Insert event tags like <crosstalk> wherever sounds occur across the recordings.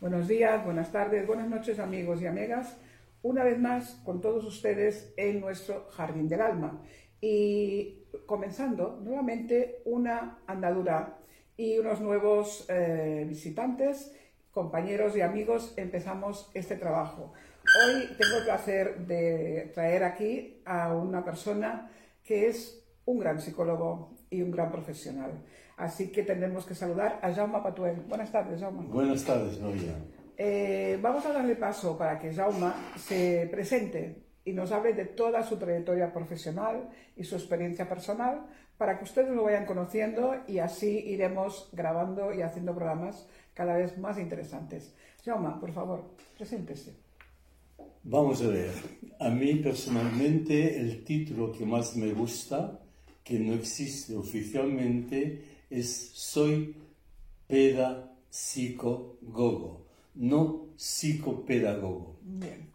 Buenos días, buenas tardes, buenas noches amigos y amigas. Una vez más con todos ustedes en nuestro Jardín del Alma. Y comenzando nuevamente una andadura y unos nuevos eh, visitantes, compañeros y amigos, empezamos este trabajo. Hoy tengo el placer de traer aquí a una persona que es un gran psicólogo y un gran profesional. Así que tendremos que saludar a Jaume Patuel. Buenas tardes, Jaume. Buenas tardes, Noria. Eh, vamos a darle paso para que Jaume se presente y nos hable de toda su trayectoria profesional y su experiencia personal para que ustedes lo vayan conociendo y así iremos grabando y haciendo programas cada vez más interesantes. Jaume, por favor, preséntese. Vamos a ver. A mí personalmente el título que más me gusta, que no existe oficialmente, es soy pedagogo, no psicopedagogo.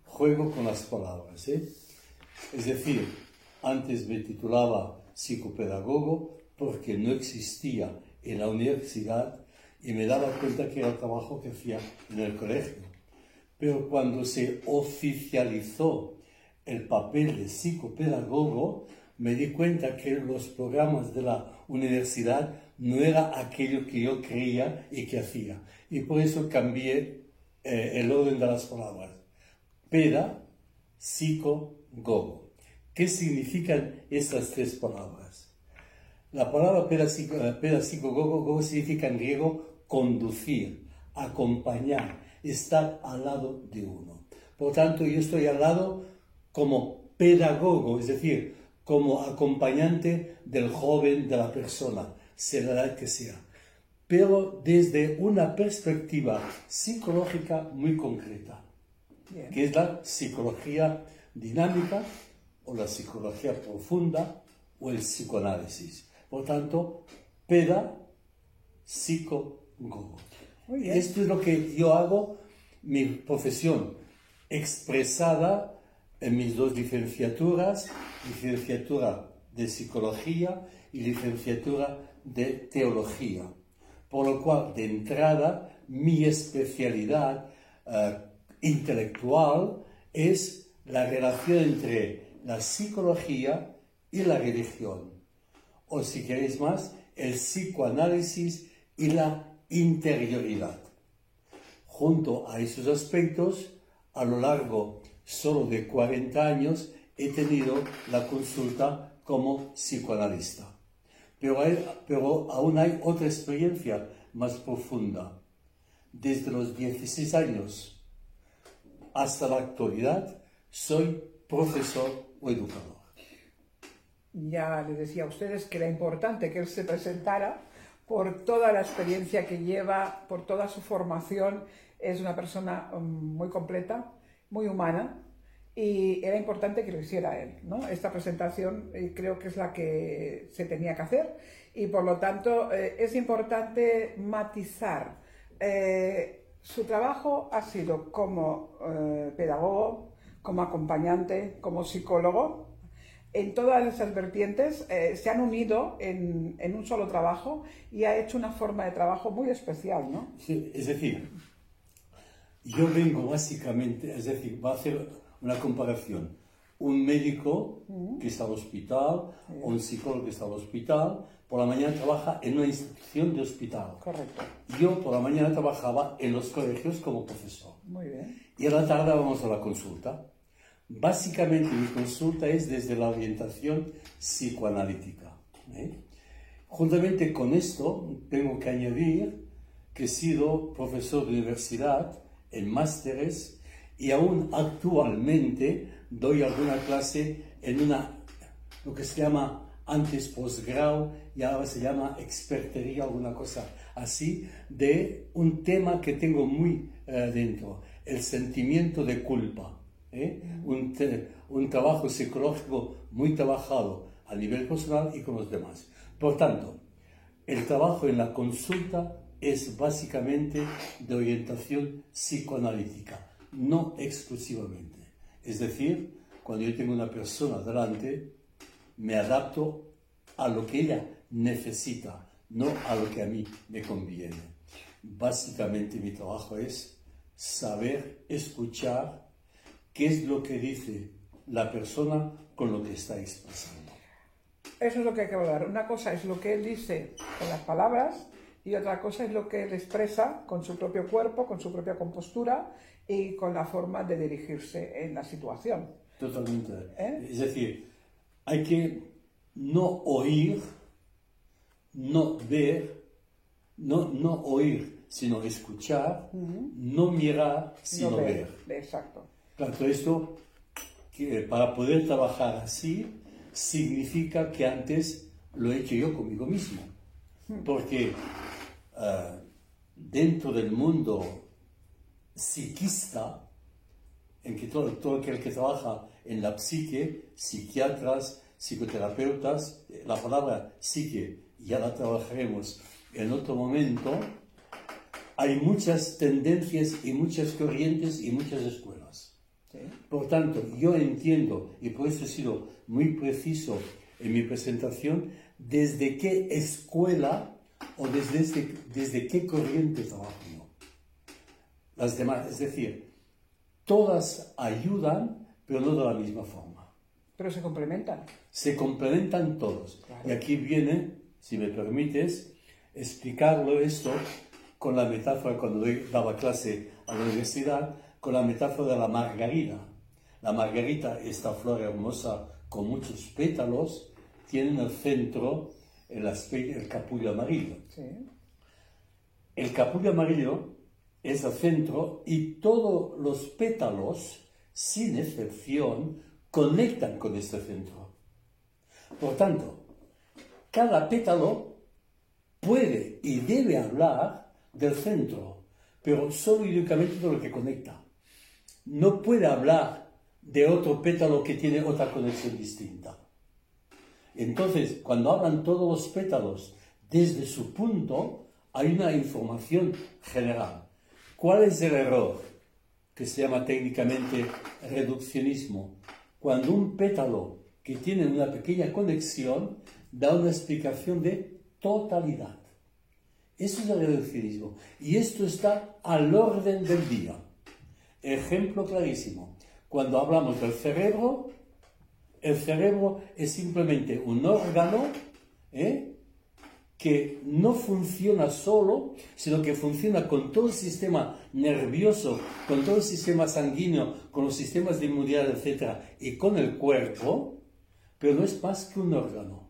Juego con las palabras. ¿eh? Es decir, antes me titulaba psicopedagogo porque no existía en la universidad y me daba cuenta que era el trabajo que hacía en el colegio. Pero cuando se oficializó el papel de psicopedagogo, me di cuenta que los programas de la universidad no era aquello que yo creía y que hacía. Y por eso cambié eh, el orden de las palabras. Peda, psico, gogo. ¿Qué significan estas tres palabras? La palabra peda, psico, eh, gogo, gogo significa en griego conducir, acompañar, estar al lado de uno. Por tanto, yo estoy al lado como pedagogo, es decir, como acompañante del joven, de la persona sea la edad que sea, pero desde una perspectiva psicológica muy concreta, que es la psicología dinámica o la psicología profunda o el psicoanálisis. Por tanto, peda, psico, gogo. Esto es lo que yo hago, mi profesión expresada en mis dos licenciaturas, licenciatura de psicología y licenciatura de teología. Por lo cual, de entrada, mi especialidad eh, intelectual es la relación entre la psicología y la religión. O si queréis más, el psicoanálisis y la interioridad. Junto a esos aspectos, a lo largo solo de 40 años, he tenido la consulta como psicoanalista. Pero, aún hay otra experiencia más profunda. Desde los 16 años hasta la actualidad, soy profesor o educador. Ya le decía a ustedes que era importante que él se presentara por toda la experiencia que lleva, por toda su formación. Es una persona um, muy completa, muy humana, y era importante que lo hiciera él. ¿no? Esta presentación eh, creo que es la que se tenía que hacer y por lo tanto eh, es importante matizar. Eh, su trabajo ha sido como pedagogo, como acompañante, como psicólogo. En todas esas vertientes se han unido en, un solo trabajo y ha hecho una forma de trabajo muy especial, ¿no? Es decir, yo vengo básicamente, es decir, va a hacer una comparación. Un médico que está al hospital o un psicólogo que está al hospital, por la mañana trabaja en una institución de hospital. Correcto. Yo por la mañana trabajaba en los colegios como profesor. Muy bien. Y a la tarde vamos a la consulta. Básicamente mi consulta es desde la orientación psicoanalítica. ¿eh? Juntamente con esto, tengo que añadir que he sido profesor de universidad en másteres y aún actualmente doy alguna clase en una, lo que se llama antes posgrado y ahora se llama expertería, alguna cosa así, de un tema que tengo muy eh, dentro, el sentimiento de culpa. ¿eh? Un, un trabajo psicológico muy trabajado a nivel personal y con los demás. Por tanto, el trabajo en la consulta es básicamente de orientación psicoanalítica no exclusivamente. Es decir, cuando yo tengo una persona delante, me adapto a lo que ella necesita, no a lo que a mí me conviene. básicamente mi trabajo es saber escuchar qué es lo que dice la persona con lo que está expresando. Eso es lo que hay que hablar. Una cosa es lo que él dice con las palabras y otra cosa es lo que él expresa con su propio cuerpo, con su propia compostura y con la forma de dirigirse en la situación. Totalmente. ¿Eh? Es decir, hay que no oír, no ver, no, no oír, sino escuchar, no mirar, sino ver. Exacto. Claro, esto, que para poder trabajar así, significa que antes lo he hecho yo conmigo mismo. Porque eh, dentro del mundo psiquista, en que todo, todo aquel que trabaja en la psique, psiquiatras, psicoterapeutas, la palabra psique ya la trabajaremos en otro momento, hay muchas tendencias y muchas corrientes y muchas escuelas. Por tanto, yo entiendo, y por eso he sido muy preciso en mi presentación, desde qué escuela o desde, desde qué corriente trabajo. Las demás, es decir, todas ayudan, pero no de la misma forma. Pero se complementan. Se complementan todos. Y aquí viene, si me permites, explicarlo esto con la metáfora cuando daba clase a la universidad, con la metáfora de la margarita. La margarita, esta flor hermosa con muchos pétalos, tiene en el centro el, el capullo amarillo. El capullo amarillo es el centro y todos los pétalos, sin excepción, conectan con este centro. Por tanto, cada pétalo puede y debe hablar del centro, pero solo y únicamente de lo que conecta. No puede hablar de otro pétalo que tiene otra conexión distinta. Entonces, cuando hablan todos los pétalos desde su punto, hay una información general. ¿Cuál es el error? Que se llama técnicamente reduccionismo. Cuando un pétalo que tiene una pequeña conexión da una explicación de totalidad. Eso es el reduccionismo. Y esto está al orden del día. Ejemplo clarísimo. Cuando hablamos del cerebro, el cerebro es simplemente un órgano ¿eh? Que no funciona solo, sino que funciona con todo el sistema nervioso, con todo el sistema sanguíneo, con los sistemas de inmunidad, etc., y con el cuerpo, pero no es más que un órgano.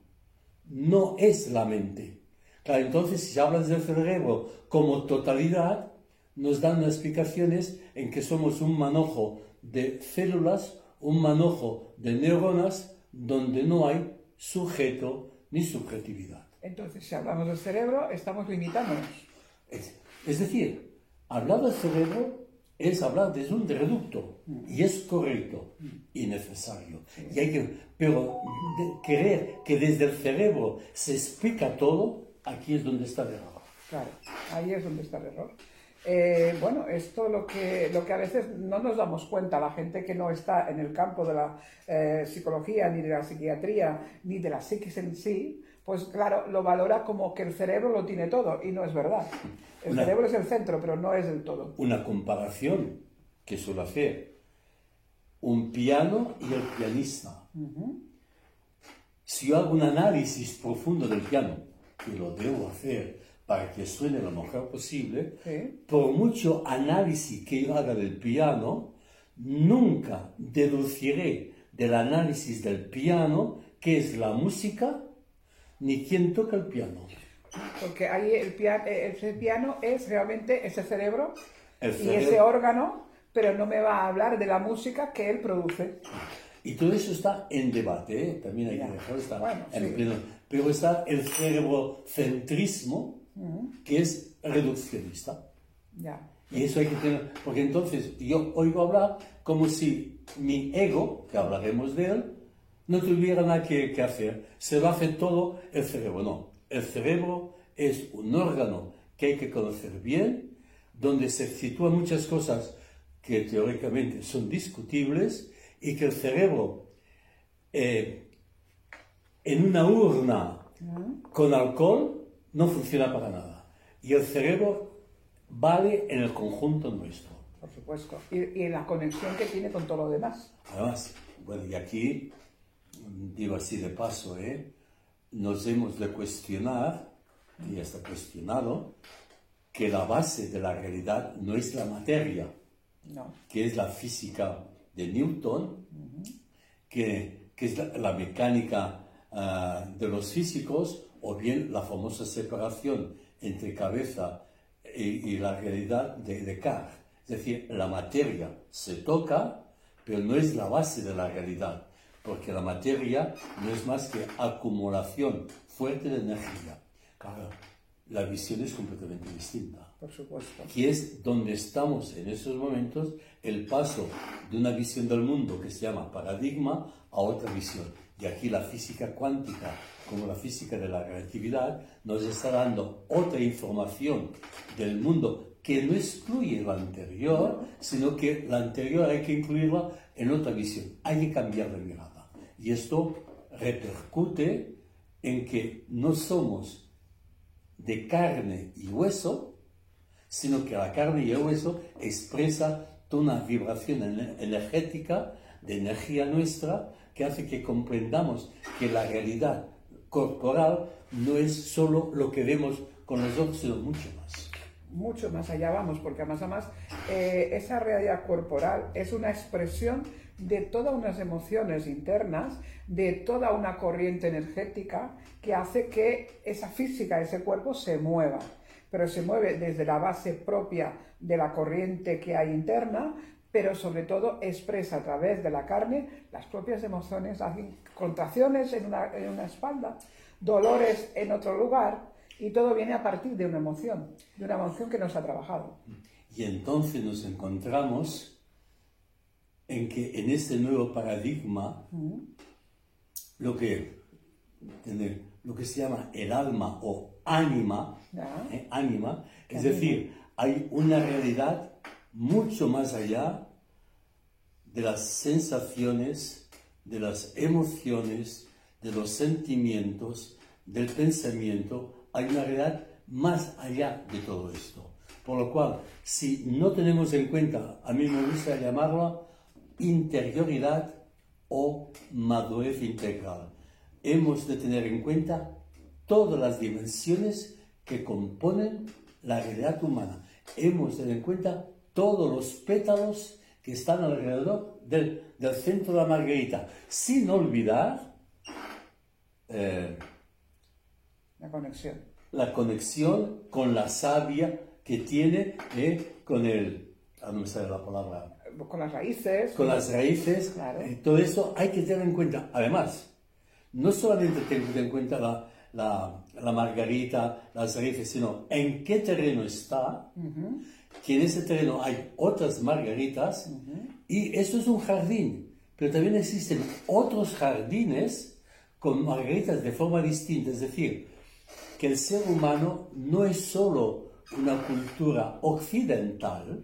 No es la mente. Claro, entonces, si hablas del cerebro como totalidad, nos dan explicaciones en que somos un manojo de células un manojo de neuronas donde no hay sujeto ni subjetividad. Entonces, si hablamos del cerebro, estamos limitándonos. Es, decir, hablar del cerebro es hablar desde un reducto y es correcto y necesario. Y hay que, pero creer que desde el cerebro se explica todo, aquí es donde está el error. Claro, ahí es donde está el error. Eh, bueno, esto lo que, lo que a veces no nos damos cuenta, la gente que no está en el campo de la eh, psicología, ni de la psiquiatría, ni de la psiquis en sí, pues claro, lo valora como que el cerebro lo tiene todo, y no es verdad. El cerebro es el centro, pero no es el todo. Una comparación que suele hacer un piano y el pianista. Si yo hago un análisis profundo del piano, y lo debo hacer para que suene lo mejor posible, por mucho análisis que yo haga del piano, nunca deduciré del análisis del piano qué es la música ni quién toca el piano. Porque ahí el, piano, eh, ese piano es realmente ese cerebro, y ese órgano, pero no me va a hablar de la música que él produce. Y todo eso está en debate, ¿eh? también hay que dejarlo estar en pleno. Pero está el cerebrocentrismo, que es reduccionista. Y eso hay que tener, porque entonces yo oigo hablar como si mi ego, que hablaremos de él, no tuviera nada que, que hacer. Se va a hacer todo el cerebro. No, el cerebro es un órgano que hay que conocer bien, donde se sitúan muchas cosas que teóricamente son discutibles y que el cerebro eh, en una urna con alcohol no funciona para nada. Y el cerebro vale en el conjunto nuestro. Por supuesto. Y, en la conexión que tiene con todo lo demás. Además, bueno, y aquí, digo así de paso, ¿eh? nos hemos de cuestionar, y ya está cuestionado, que la base de la realidad no es la materia, que es la física de Newton, que, que, es la, mecánica ah, de los físicos, o bien la famosa separación entre cabeza y, la realidad de Descartes. Es decir, la materia se toca, pero no es la base de la realidad, porque la materia no es más que acumulación fuerte de energía. Claro, la visión es completamente distinta. Por supuesto. Que es donde estamos en estos momentos, el paso de una visión del mundo que se llama paradigma a otra visión. Y aquí la física cuántica, como la física de la relatividad, nos está dando otra información del mundo que no excluye la anterior, sino que la anterior hay que incluirla en otra visión. Hay que cambiar de mirada. Y esto repercute en que no somos de carne y hueso, sino que la carne y el hueso expresa toda una vibración energética, de energía nuestra, que hace que comprendamos que la realidad corporal no es solo lo que vemos con los ojos, sino mucho más. Mucho más allá vamos, porque además, además eh, esa realidad corporal es una expresión de todas unas emociones internas, de toda una corriente energética que hace que esa física, ese cuerpo se mueva. Pero se mueve desde la base propia de la corriente que hay interna, pero sobre todo expresa a través de la carne las propias emociones, contracciones en una, en una espalda, dolores en otro lugar, y todo viene a partir de una emoción, de una emoción que nos ha trabajado. Y entonces nos encontramos en que en este nuevo paradigma, lo, que, lo que se llama el alma o ánima, eh, ánima es decir, hay una realidad mucho más allá de las sensaciones, de las emociones, de los sentimientos, del pensamiento, hay una realidad más allá de todo esto. Por lo cual, si no tenemos en cuenta, a mí me gusta llamarla interioridad o madurez integral, hemos de tener en cuenta todas las dimensiones que componen la realidad humana. Hemos de tener en cuenta todos los pétalos que están alrededor del, centro de la margarita, sin olvidar eh, la conexión. La conexión con la savia que tiene eh, con el, no me sale la palabra, con las raíces. Con las raíces. Eh, todo eso hay que tener en cuenta. Además, no solamente tener en cuenta la, la, margarita, las raíces, sino en qué terreno está que en ese terreno hay otras margaritas y esto es un jardín, pero también existen otros jardines con margaritas de forma distinta, es decir, que el ser humano no es solo una cultura occidental,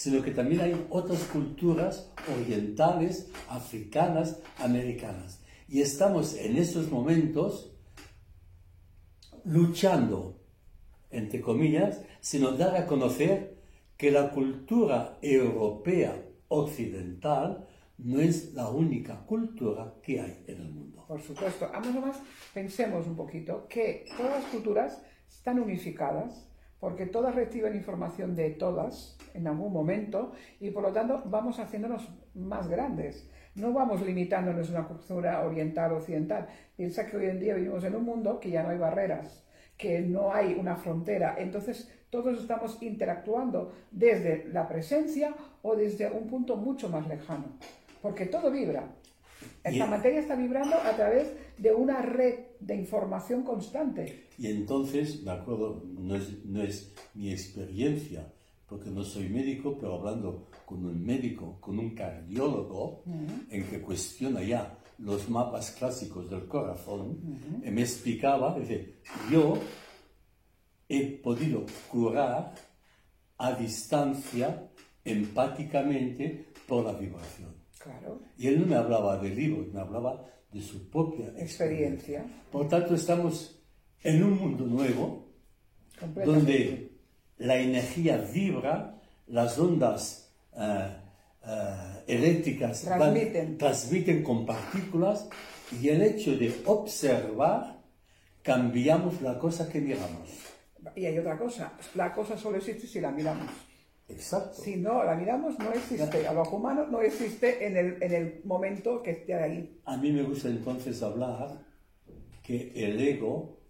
sino que también hay otras culturas orientales, africanas, americanas. Y estamos en estos momentos luchando, entre comillas, sino dar a conocer que la cultura europea occidental no es la única cultura que hay en el mundo. Por supuesto. Además, pensemos un poquito que todas las culturas están unificadas porque todas reciben información de todas en algún momento y por lo tanto vamos haciéndonos más grandes. No vamos limitándonos a una cultura oriental o occidental. Piensa que hoy en día vivimos en un mundo que ya no hay barreras, que no hay una frontera. Entonces todos estamos interactuando desde la presencia o desde un punto mucho más lejano, porque todo vibra. Esta materia está vibrando a través de una red de información constante. Y entonces, me acuerdo, no es, no es mi experiencia, porque no soy médico, pero hablando con un médico, con un cardiólogo, en que cuestiona ya los mapas clásicos del corazón, y me explicaba, dice, yo he podido curar a distancia, empáticamente, por la vibración. Claro. Y él no me hablaba de libros, me hablaba de su propia experiencia. experiencia. Por tanto, estamos en un mundo nuevo, donde la energía vibra, las ondas eh, eh, eléctricas transmiten. transmiten con partículas y el hecho de observar cambiamos la cosa que miramos. Y hay otra cosa, la cosa solo existe si la miramos. Exacto. Si no la miramos, no existe. A lo humano no existe en el, en el momento que esté ahí. A mí me gusta entonces hablar que el ego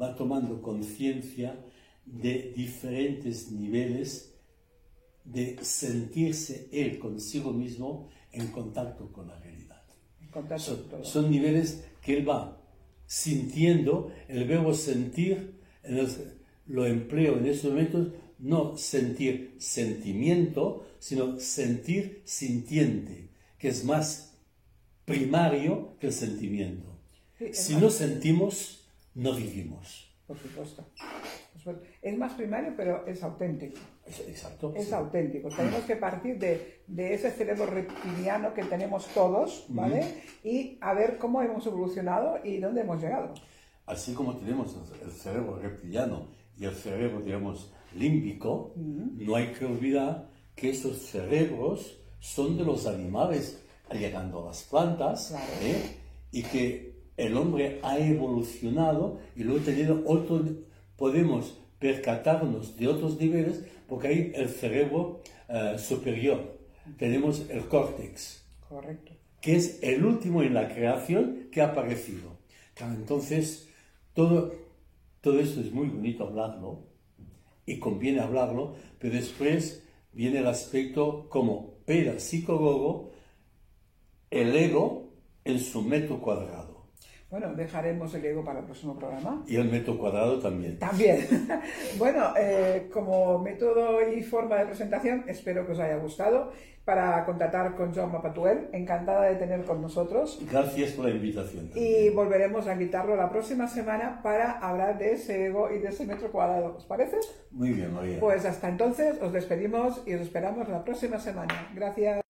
va tomando conciencia de diferentes niveles de sentirse él consigo mismo en contacto con la realidad. Son, son, niveles que él va sintiendo, el verbo sentir, lo empleo en estos momentos, no sentir sentimiento, sino sentir sintiente, que es más primario que el sentimiento. si no sentimos, no vivimos. Por supuesto. Es más primario, pero es auténtico. Exacto. Es auténtico. Tenemos que partir de, de, ese cerebro reptiliano que tenemos todos, ¿vale? Y a ver cómo hemos evolucionado y dónde hemos llegado. Así como tenemos el cerebro reptiliano y el cerebro, digamos, límbico, no hay que olvidar que esos cerebros son de los animales, llegando a las plantas, ¿eh? y que el hombre ha evolucionado y luego tenido otro, podemos percatarnos de otros niveles porque hay el cerebro eh, superior, tenemos el córtex, Correcto. que es el último en la creación que ha aparecido. entonces, todo, todo esto es muy bonito hablarlo y conviene hablarlo, pero después viene el aspecto como psicólogo, el ego en su metro cuadrado. Bueno, dejaremos el ego para el próximo programa. Y el método cuadrado también. También. <laughs> bueno, eh, como método y forma de presentación, espero que os haya gustado. Para contactar con John Mapatuel, encantada de tener con nosotros. Gracias por la invitación. Y volveremos a invitarlo la próxima semana para hablar de ese ego y de ese metro cuadrado. ¿Os parece? Muy bien, María. Pues hasta entonces os despedimos y os esperamos la próxima semana. Gracias.